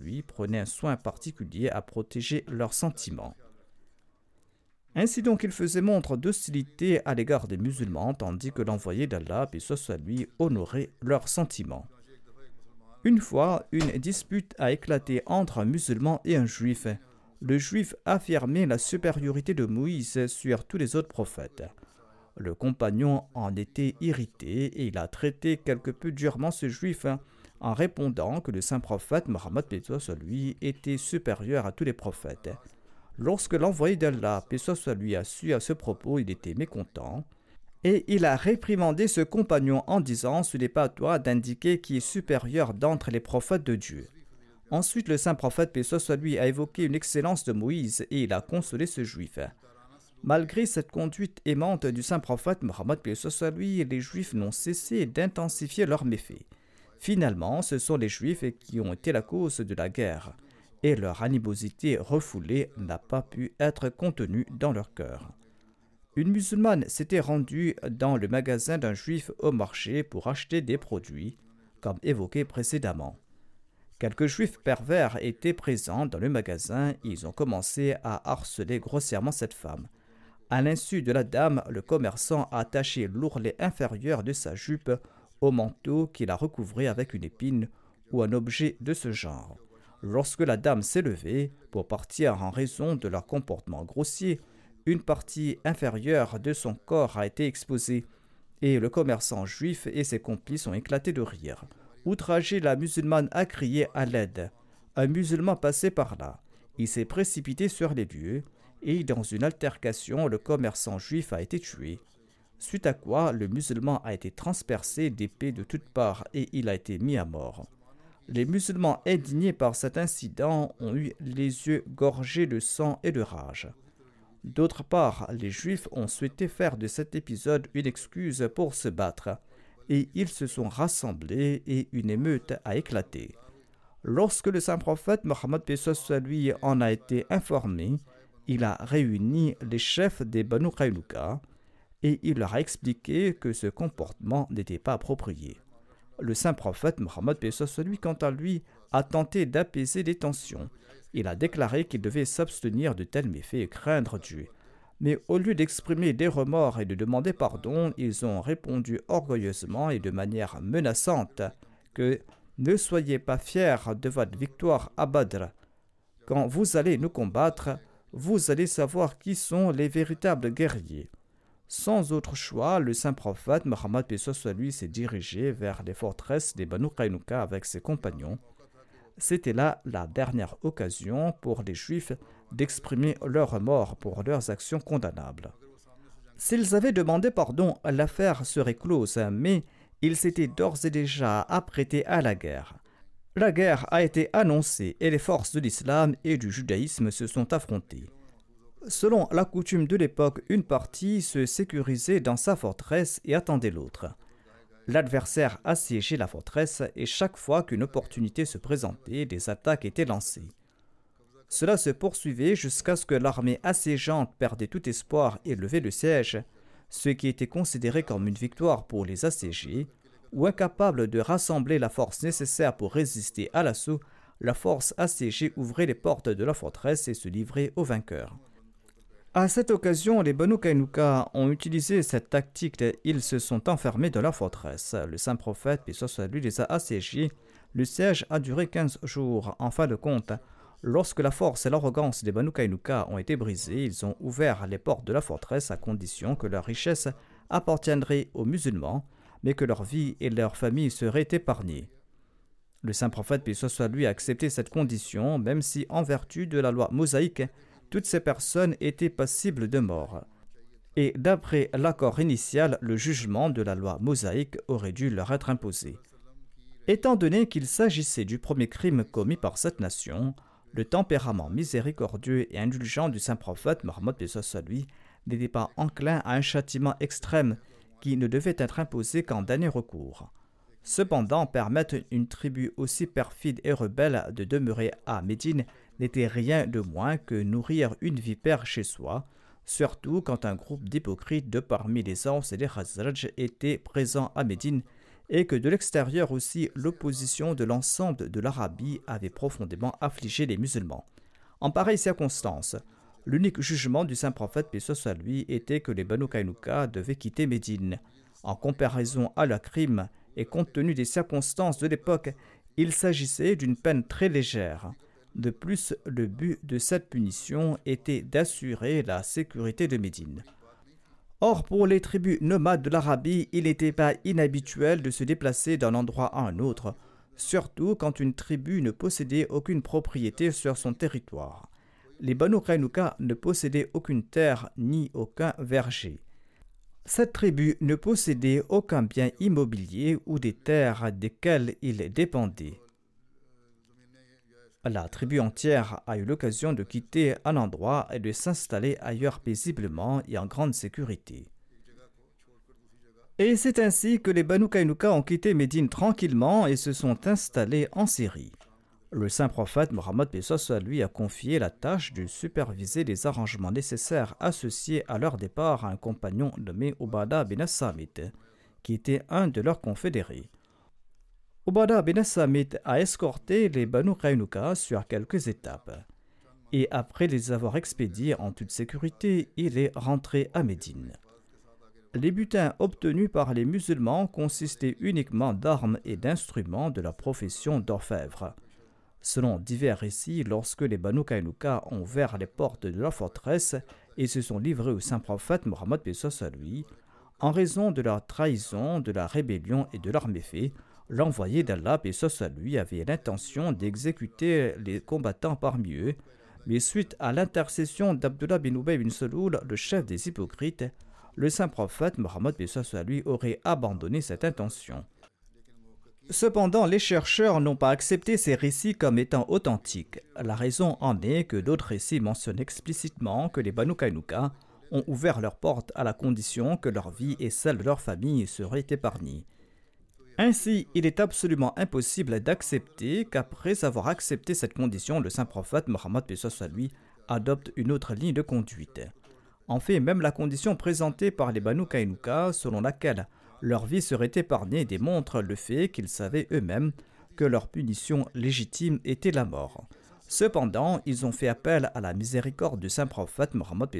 lui prenait un soin particulier à protéger leurs sentiments. Ainsi donc, il faisait montre d'hostilité à l'égard des musulmans, tandis que l'envoyé d'Allah, puis soit lui, honorait leurs sentiments. Une fois, une dispute a éclaté entre un musulman et un juif. Le juif affirmait la supériorité de Moïse sur tous les autres prophètes. Le compagnon en était irrité et il a traité quelque peu durement ce juif en répondant que le saint prophète Mohammed lui était supérieur à tous les prophètes. Lorsque l'envoyé d'Allah, paix lui, a su à ce propos, il était mécontent. Et il a réprimandé ce compagnon en disant Ce n'est pas à toi d'indiquer qui est supérieur d'entre les prophètes de Dieu. Ensuite, le saint prophète, paix lui, a évoqué une excellence de Moïse et il a consolé ce juif. Malgré cette conduite aimante du saint prophète Mohammed, paix lui, les juifs n'ont cessé d'intensifier leurs méfaits. Finalement, ce sont les juifs qui ont été la cause de la guerre et leur animosité refoulée n'a pas pu être contenue dans leur cœur. Une musulmane s'était rendue dans le magasin d'un juif au marché pour acheter des produits, comme évoqué précédemment. Quelques juifs pervers étaient présents dans le magasin ils ont commencé à harceler grossièrement cette femme. À l'insu de la dame, le commerçant a attaché l'ourlet inférieur de sa jupe au manteau qu'il a recouvré avec une épine ou un objet de ce genre. Lorsque la dame s'est levée pour partir en raison de leur comportement grossier, une partie inférieure de son corps a été exposée et le commerçant juif et ses complices ont éclaté de rire. Outragé, la musulmane a crié à l'aide. Un musulman passait par là. Il s'est précipité sur les lieux et dans une altercation, le commerçant juif a été tué. Suite à quoi, le musulman a été transpercé d'épées de toutes parts et il a été mis à mort. Les musulmans indignés par cet incident ont eu les yeux gorgés de sang et de rage. D'autre part, les Juifs ont souhaité faire de cet épisode une excuse pour se battre, et ils se sont rassemblés et une émeute a éclaté. Lorsque le saint prophète Mohammed lui en a été informé, il a réuni les chefs des Banu Qaynuka et il leur a expliqué que ce comportement n'était pas approprié. Le saint prophète Mohammed lui quant à lui, a tenté d'apaiser les tensions. Il a déclaré qu'il devait s'abstenir de tels méfaits et craindre Dieu. Mais au lieu d'exprimer des remords et de demander pardon, ils ont répondu orgueilleusement et de manière menaçante que ne soyez pas fiers de votre victoire à Badr. Quand vous allez nous combattre, vous allez savoir qui sont les véritables guerriers. Sans autre choix, le saint prophète Mohammed lui s'est dirigé vers les forteresses des Banu Qaynuka avec ses compagnons. C'était là la dernière occasion pour les Juifs d'exprimer leur remords pour leurs actions condamnables. S'ils avaient demandé pardon, l'affaire serait close, mais ils s'étaient d'ores et déjà apprêtés à la guerre. La guerre a été annoncée et les forces de l'islam et du judaïsme se sont affrontées. Selon la coutume de l'époque, une partie se sécurisait dans sa forteresse et attendait l'autre. L'adversaire assiégeait la forteresse et chaque fois qu'une opportunité se présentait, des attaques étaient lancées. Cela se poursuivait jusqu'à ce que l'armée assiégeante perdait tout espoir et levait le siège, ce qui était considéré comme une victoire pour les assiégés, ou incapable de rassembler la force nécessaire pour résister à l'assaut, la force assiégée ouvrait les portes de la forteresse et se livrait aux vainqueurs. À cette occasion, les Banu Kainuka ont utilisé cette tactique. Ils se sont enfermés dans la forteresse. Le saint prophète, puis soit lui, les a assiégés. Le siège a duré 15 jours. En fin de compte, lorsque la force et l'arrogance des Banu Kainuka ont été brisées, ils ont ouvert les portes de la forteresse à condition que leur richesse appartiendrait aux musulmans, mais que leur vie et leur famille seraient épargnées. Le saint prophète, puis soit lui, a accepté cette condition, même si, en vertu de la loi mosaïque, toutes ces personnes étaient passibles de mort. Et d'après l'accord initial, le jugement de la loi mosaïque aurait dû leur être imposé. Étant donné qu'il s'agissait du premier crime commis par cette nation, le tempérament miséricordieux et indulgent du saint prophète Mohammed lui n'était pas enclin à un châtiment extrême qui ne devait être imposé qu'en dernier recours. Cependant, permettre une tribu aussi perfide et rebelle de demeurer à Médine n'était rien de moins que nourrir une vipère chez soi, surtout quand un groupe d'hypocrites de parmi les Ans et les Khazraj était présent à Médine et que de l'extérieur aussi l'opposition de l'ensemble de l'Arabie avait profondément affligé les musulmans. En pareille circonstance, l'unique jugement du saint prophète, paix soit lui, était que les Banu Kainuka devaient quitter Médine. En comparaison à leur crime et compte tenu des circonstances de l'époque, il s'agissait d'une peine très légère. De plus, le but de cette punition était d'assurer la sécurité de Médine. Or, pour les tribus nomades de l'Arabie, il n'était pas inhabituel de se déplacer d'un endroit à un autre, surtout quand une tribu ne possédait aucune propriété sur son territoire. Les Banu Kainuka ne possédaient aucune terre ni aucun verger. Cette tribu ne possédait aucun bien immobilier ou des terres desquelles il dépendait la tribu entière a eu l'occasion de quitter un endroit et de s'installer ailleurs paisiblement et en grande sécurité. Et c'est ainsi que les Banu ont quitté Médine tranquillement et se sont installés en Syrie. Le saint prophète Mohammed lui a confié la tâche de superviser les arrangements nécessaires associés à leur départ à un compagnon nommé Ubada bin Samit, qui était un de leurs confédérés. Ubada bin a escorté les Banu Qaynuka sur quelques étapes. Et après les avoir expédiés en toute sécurité, il est rentré à Médine. Les butins obtenus par les musulmans consistaient uniquement d'armes et d'instruments de la profession d'orfèvre. Selon divers récits, lorsque les Banu Kainuka ont ouvert les portes de la forteresse et se sont livrés au saint prophète Mohammed lui, en raison de leur trahison, de la rébellion et de leur méfait, l'envoyé d'Allah, et lui, avait l'intention d'exécuter les combattants parmi eux, mais suite à l'intercession d'Abdullah bin Ubay bin Saloul, le chef des hypocrites, le saint prophète Mohammed lui aurait abandonné cette intention. Cependant, les chercheurs n'ont pas accepté ces récits comme étant authentiques. La raison en est que d'autres récits mentionnent explicitement que les Banu Kainuka ont ouvert leurs portes à la condition que leur vie et celle de leur famille seraient épargnées. Ainsi, il est absolument impossible d'accepter qu'après avoir accepté cette condition, le saint prophète Mohammed lui adopte une autre ligne de conduite. En fait, même la condition présentée par les Banu Kainuka, selon laquelle leur vie serait épargnée, démontre le fait qu'ils savaient eux-mêmes que leur punition légitime était la mort. Cependant, ils ont fait appel à la miséricorde du saint prophète Mohammed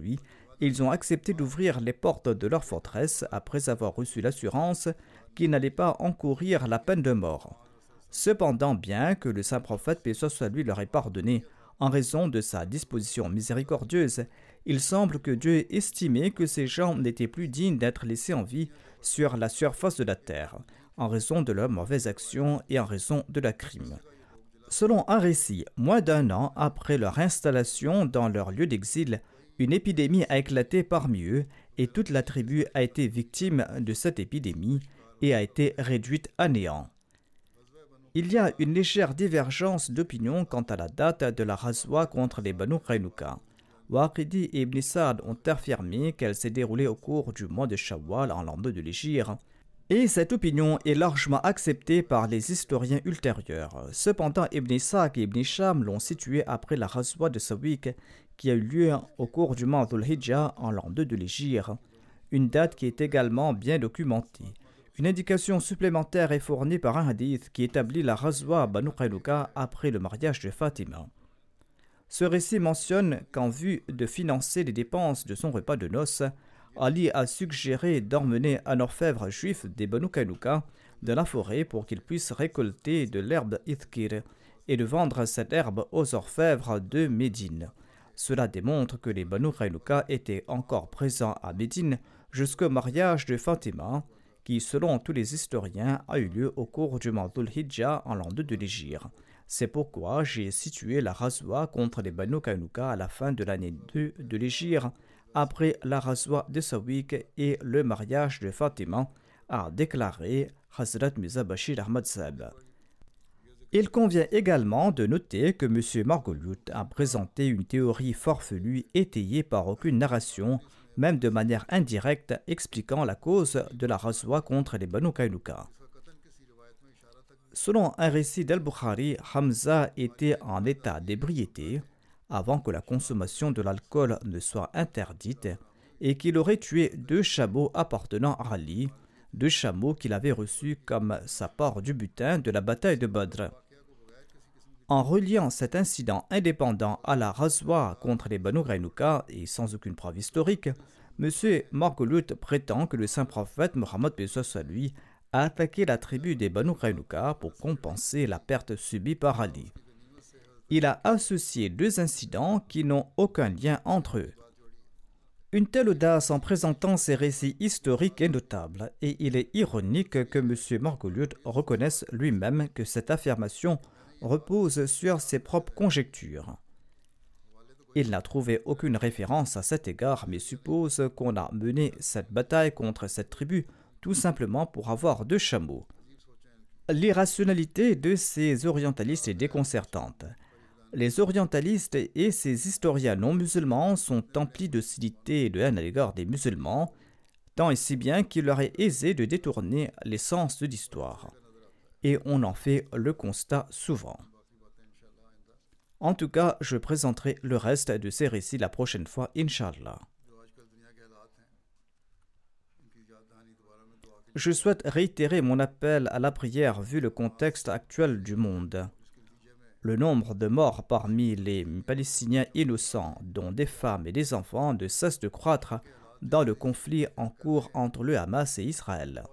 lui et ils ont accepté d'ouvrir les portes de leur forteresse après avoir reçu l'assurance qu'ils n'allaient pas encourir la peine de mort. Cependant, bien que le saint prophète paix lui leur ait pardonné en raison de sa disposition miséricordieuse, il semble que Dieu estimait que ces gens n'étaient plus dignes d'être laissés en vie sur la surface de la terre, en raison de leurs mauvaises actions et en raison de la crime. Selon un récit, moins d'un an après leur installation dans leur lieu d'exil, une épidémie a éclaté parmi eux et toute la tribu a été victime de cette épidémie et a été réduite à néant. Il y a une légère divergence d'opinion quant à la date de la razwa contre les Banu Qaynuka. Waqidi et Ibn Sa'd ont affirmé qu'elle s'est déroulée au cours du mois de Shawwal en l'an 2 de l'Égypte, et cette opinion est largement acceptée par les historiens ultérieurs. Cependant, Ibn Sa'd et Ibn Sham l'ont située après la Razwa de Sawik qui a eu lieu au cours du mois dhul en l'an 2 de l'Égypte, une date qui est également bien documentée. Une indication supplémentaire est fournie par un hadith qui établit la Razwa à Banu après le mariage de Fatima. Ce récit mentionne qu'en vue de financer les dépenses de son repas de noces, Ali a suggéré d'emmener un orfèvre juif des Banu Kainuka de la forêt pour qu'il puisse récolter de l'herbe ithkir et de vendre cette herbe aux orfèvres de Médine. Cela démontre que les Banu Kainuka étaient encore présents à Médine jusqu'au mariage de Fatima, qui, selon tous les historiens, a eu lieu au cours du mois Hijjah en l'an 2 de l'Égypte. C'est pourquoi j'ai situé la Razwa contre les Banu Kainuka à la fin de l'année 2 de l'Égypte, après la Razwa de Sawik et le mariage de Fatima, a déclaré Hazrat Mirza Bashir Ahmad. Il convient également de noter que M. Margoliut a présenté une théorie farfelue étayée par aucune narration, même de manière indirecte, expliquant la cause de la Razwa contre les Banu. Selon un récit d'Al-Bukhari, Hamza était en état d'ébriété avant que la consommation de l'alcool ne soit interdite et qu'il aurait tué deux chameaux appartenant à Ali, deux chameaux qu'il avait reçus comme sa part du butin de la bataille de Badr. En reliant cet incident indépendant à la Razwa contre les Banu Rainuka et sans aucune preuve historique, M. Margolut prétend que le saint prophète Mohammed lui a attaqué la tribu des Banu pour compenser la perte subie par Ali. Il a associé deux incidents qui n'ont aucun lien entre eux. Une telle audace en présentant ces récits historiques est notable, et il est ironique que M. Margoliouth reconnaisse lui-même que cette affirmation repose sur ses propres conjectures. Il n'a trouvé aucune référence à cet égard, mais suppose qu'on a mené cette bataille contre cette tribu tout simplement pour avoir deux chameaux. L'irrationalité de ces orientalistes est déconcertante. Les orientalistes et ces historiens non musulmans sont emplis d'hostilité et de haine à l'égard des musulmans, tant et si bien qu'il leur est aisé de détourner l'essence de l'histoire. Et on en fait le constat souvent. En tout cas, je présenterai le reste de ces récits la prochaine fois, Inshallah. Je souhaite réitérer mon appel à la prière vu le contexte actuel du monde. Le nombre de morts parmi les Palestiniens innocents, dont des femmes et des enfants, ne cesse de croître dans le conflit en cours entre le Hamas et Israël.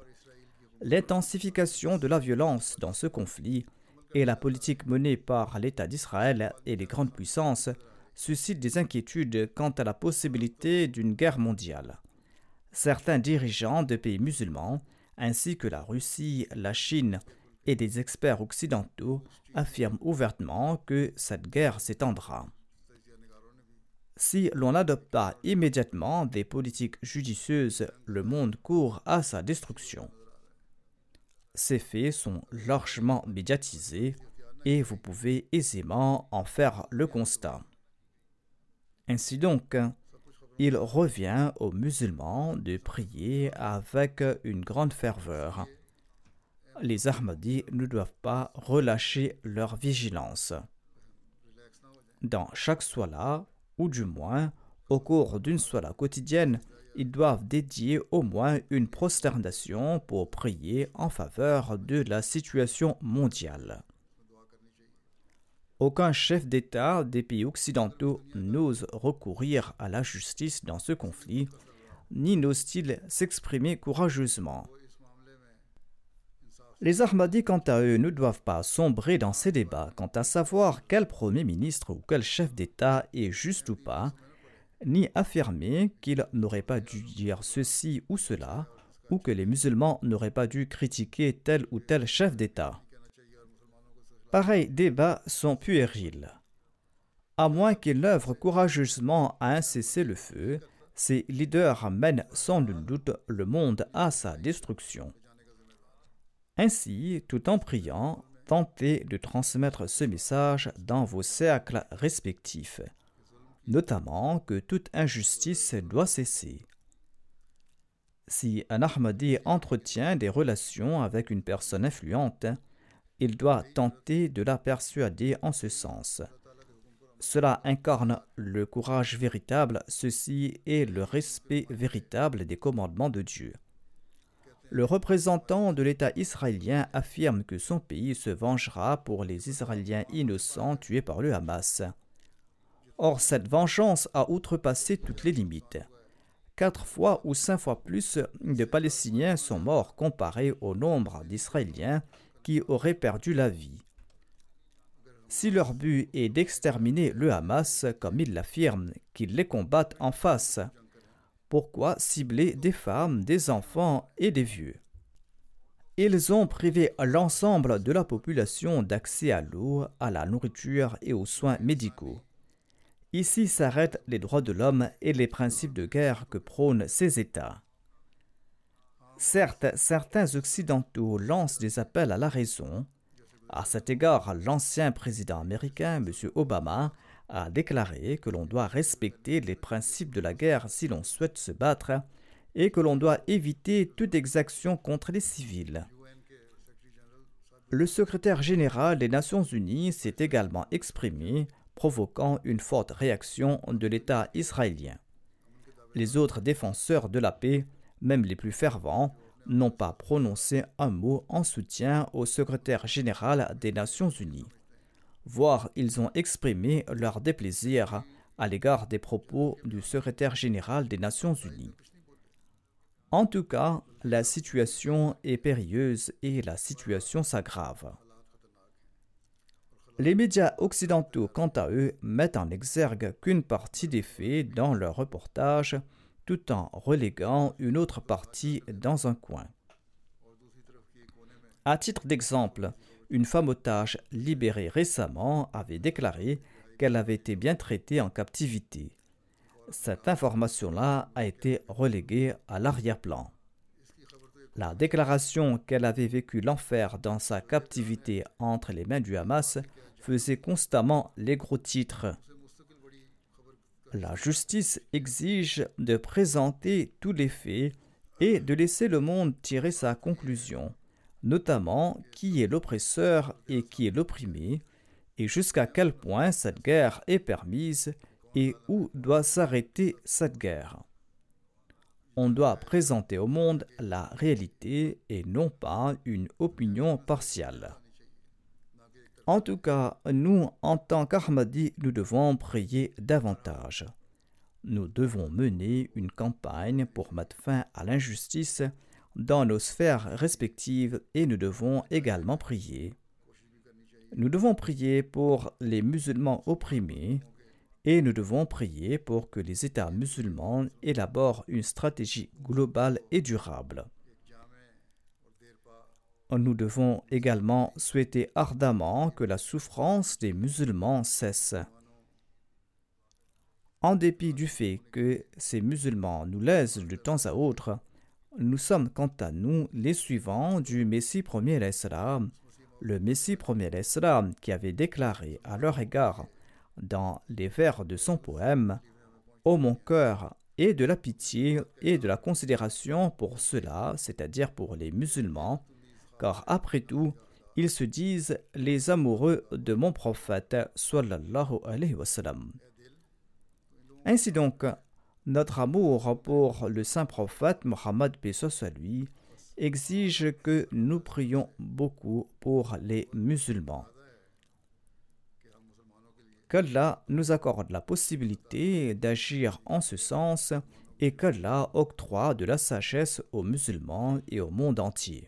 L'intensification de la violence dans ce conflit et la politique menée par l'État d'Israël et les grandes puissances suscitent des inquiétudes quant à la possibilité d'une guerre mondiale certains dirigeants de pays musulmans ainsi que la Russie, la Chine et des experts occidentaux affirment ouvertement que cette guerre s'étendra. Si l'on n'adopte pas immédiatement des politiques judicieuses, le monde court à sa destruction. Ces faits sont largement médiatisés et vous pouvez aisément en faire le constat. Ainsi donc, il revient aux musulmans de prier avec une grande ferveur. Les Ahmadis ne doivent pas relâcher leur vigilance. Dans chaque soila, ou du moins au cours d'une soila quotidienne, ils doivent dédier au moins une prosternation pour prier en faveur de la situation mondiale. Aucun chef d'État des pays occidentaux n'ose recourir à la justice dans ce conflit, ni n'ose-t-il s'exprimer courageusement. Les Ahmadis, quant à eux, ne doivent pas sombrer dans ces débats quant à savoir quel Premier ministre ou quel chef d'État est juste ou pas, ni affirmer qu'il n'aurait pas dû dire ceci ou cela, ou que les musulmans n'auraient pas dû critiquer tel ou tel chef d'État. Pareils débats sont puérils. À moins qu'ils œuvrent courageusement à un cessez-le-feu, ces leaders mènent sans nul doute le monde à sa destruction. Ainsi, tout en priant, tentez de transmettre ce message dans vos cercles respectifs, notamment que toute injustice doit cesser. Si un Ahmadi entretient des relations avec une personne influente, il doit tenter de la persuader en ce sens. Cela incarne le courage véritable, ceci est le respect véritable des commandements de Dieu. Le représentant de l'État israélien affirme que son pays se vengera pour les Israéliens innocents tués par le Hamas. Or, cette vengeance a outrepassé toutes les limites. Quatre fois ou cinq fois plus de Palestiniens sont morts comparés au nombre d'Israéliens qui auraient perdu la vie. Si leur but est d'exterminer le Hamas, comme ils l'affirment, qu'ils les combattent en face, pourquoi cibler des femmes, des enfants et des vieux? Ils ont privé l'ensemble de la population d'accès à l'eau, à la nourriture et aux soins médicaux. Ici s'arrêtent les droits de l'homme et les principes de guerre que prônent ces États. Certes, certains Occidentaux lancent des appels à la raison. À cet égard, l'ancien président américain, M. Obama, a déclaré que l'on doit respecter les principes de la guerre si l'on souhaite se battre et que l'on doit éviter toute exaction contre les civils. Le secrétaire général des Nations Unies s'est également exprimé, provoquant une forte réaction de l'État israélien. Les autres défenseurs de la paix même les plus fervents, n'ont pas prononcé un mot en soutien au secrétaire général des Nations Unies, voire ils ont exprimé leur déplaisir à l'égard des propos du secrétaire général des Nations Unies. En tout cas, la situation est périlleuse et la situation s'aggrave. Les médias occidentaux, quant à eux, mettent en exergue qu'une partie des faits dans leurs reportages tout en reléguant une autre partie dans un coin. À titre d'exemple, une femme otage libérée récemment avait déclaré qu'elle avait été bien traitée en captivité. Cette information-là a été reléguée à l'arrière-plan. La déclaration qu'elle avait vécu l'enfer dans sa captivité entre les mains du Hamas faisait constamment les gros titres. La justice exige de présenter tous les faits et de laisser le monde tirer sa conclusion, notamment qui est l'oppresseur et qui est l'opprimé, et jusqu'à quel point cette guerre est permise et où doit s'arrêter cette guerre. On doit présenter au monde la réalité et non pas une opinion partiale. En tout cas, nous, en tant qu'Ahmadi, nous devons prier davantage. Nous devons mener une campagne pour mettre fin à l'injustice dans nos sphères respectives et nous devons également prier. Nous devons prier pour les musulmans opprimés et nous devons prier pour que les États musulmans élaborent une stratégie globale et durable. Nous devons également souhaiter ardemment que la souffrance des musulmans cesse. En dépit du fait que ces musulmans nous lèsent de temps à autre, nous sommes quant à nous les suivants du Messie premier l'Islam, le Messie premier l'Islam qui avait déclaré à leur égard dans les vers de son poème Ô mon cœur, et de la pitié et de la considération pour ceux-là, c'est-à-dire pour les musulmans, car après tout, ils se disent les amoureux de mon prophète sallallahu alayhi wa sallam. Ainsi donc, notre amour pour le saint prophète Mohammed à lui exige que nous prions beaucoup pour les musulmans. Qu'Allah nous accorde la possibilité d'agir en ce sens et qu'Allah octroie de la sagesse aux musulmans et au monde entier.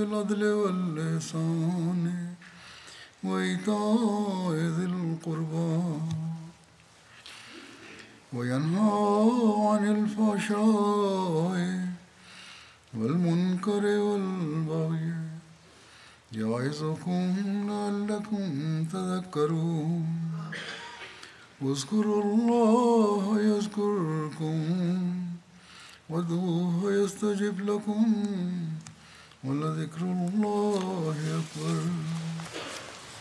بالعدل واللسان. وإيتاء ذي القربى. وينهى عن الفحشاء والمنكر والبغي. يعظكم لعلكم تذكرون. واذكروا الله يذكركم. وادعوه يستجب لكم. ولذكر الله أكبر